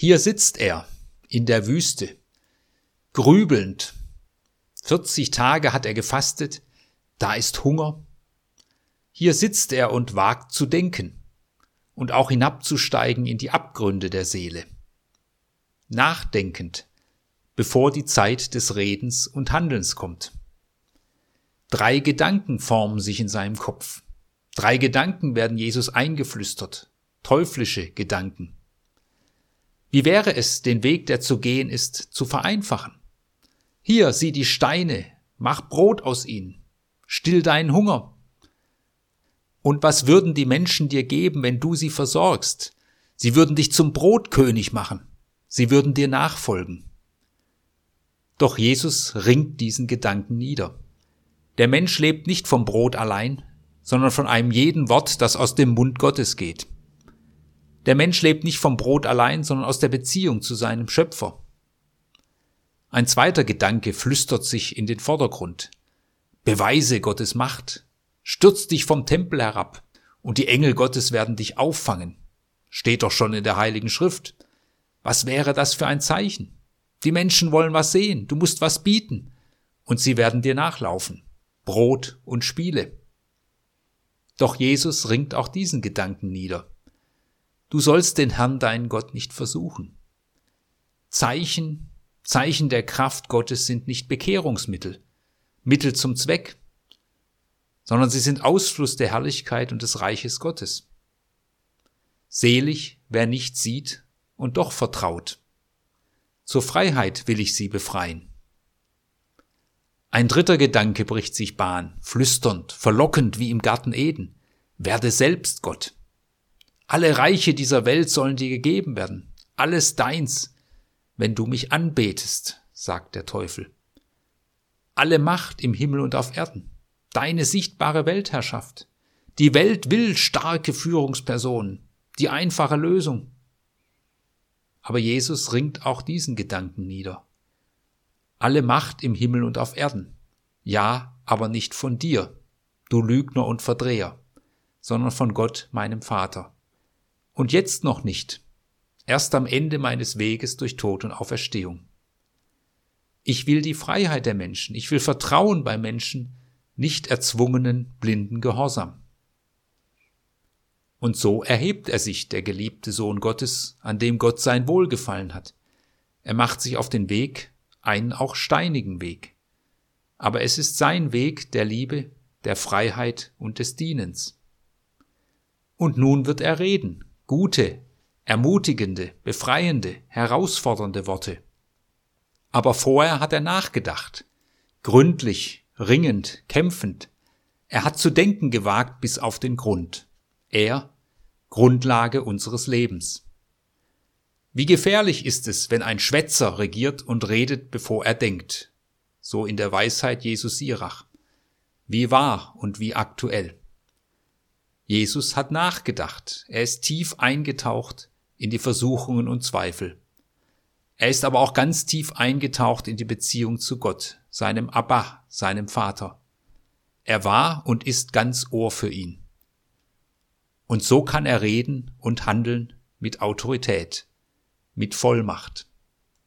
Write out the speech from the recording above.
Hier sitzt er in der Wüste, grübelnd. 40 Tage hat er gefastet, da ist Hunger. Hier sitzt er und wagt zu denken und auch hinabzusteigen in die Abgründe der Seele. Nachdenkend, bevor die Zeit des Redens und Handelns kommt. Drei Gedanken formen sich in seinem Kopf. Drei Gedanken werden Jesus eingeflüstert, teuflische Gedanken. Wie wäre es, den Weg, der zu gehen ist, zu vereinfachen? Hier, sieh die Steine, mach Brot aus ihnen, still deinen Hunger. Und was würden die Menschen dir geben, wenn du sie versorgst? Sie würden dich zum Brotkönig machen. Sie würden dir nachfolgen. Doch Jesus ringt diesen Gedanken nieder. Der Mensch lebt nicht vom Brot allein, sondern von einem jeden Wort, das aus dem Mund Gottes geht. Der Mensch lebt nicht vom Brot allein, sondern aus der Beziehung zu seinem Schöpfer. Ein zweiter Gedanke flüstert sich in den Vordergrund. Beweise Gottes Macht. Stürz dich vom Tempel herab, und die Engel Gottes werden dich auffangen. Steht doch schon in der Heiligen Schrift. Was wäre das für ein Zeichen? Die Menschen wollen was sehen, du musst was bieten, und sie werden dir nachlaufen. Brot und Spiele. Doch Jesus ringt auch diesen Gedanken nieder. Du sollst den Herrn deinen Gott nicht versuchen. Zeichen, Zeichen der Kraft Gottes sind nicht Bekehrungsmittel, Mittel zum Zweck, sondern sie sind Ausfluss der Herrlichkeit und des Reiches Gottes. Selig, wer nicht sieht und doch vertraut. Zur Freiheit will ich sie befreien. Ein dritter Gedanke bricht sich Bahn, flüsternd, verlockend wie im Garten Eden. Werde selbst Gott. Alle Reiche dieser Welt sollen dir gegeben werden. Alles deins, wenn du mich anbetest, sagt der Teufel. Alle Macht im Himmel und auf Erden. Deine sichtbare Weltherrschaft. Die Welt will starke Führungspersonen. Die einfache Lösung. Aber Jesus ringt auch diesen Gedanken nieder alle Macht im Himmel und auf Erden. Ja, aber nicht von dir, du Lügner und Verdreher, sondern von Gott, meinem Vater. Und jetzt noch nicht, erst am Ende meines Weges durch Tod und Auferstehung. Ich will die Freiheit der Menschen, ich will Vertrauen bei Menschen, nicht erzwungenen, blinden Gehorsam. Und so erhebt er sich, der geliebte Sohn Gottes, an dem Gott sein Wohlgefallen hat. Er macht sich auf den Weg, einen auch steinigen Weg. Aber es ist sein Weg der Liebe, der Freiheit und des Dienens. Und nun wird er reden, gute, ermutigende, befreiende, herausfordernde Worte. Aber vorher hat er nachgedacht, gründlich, ringend, kämpfend. Er hat zu denken gewagt bis auf den Grund. Er, Grundlage unseres Lebens. Wie gefährlich ist es, wenn ein Schwätzer regiert und redet, bevor er denkt. So in der Weisheit Jesus Sirach. Wie wahr und wie aktuell. Jesus hat nachgedacht. Er ist tief eingetaucht in die Versuchungen und Zweifel. Er ist aber auch ganz tief eingetaucht in die Beziehung zu Gott, seinem Abba, seinem Vater. Er war und ist ganz Ohr für ihn. Und so kann er reden und handeln mit Autorität mit Vollmacht.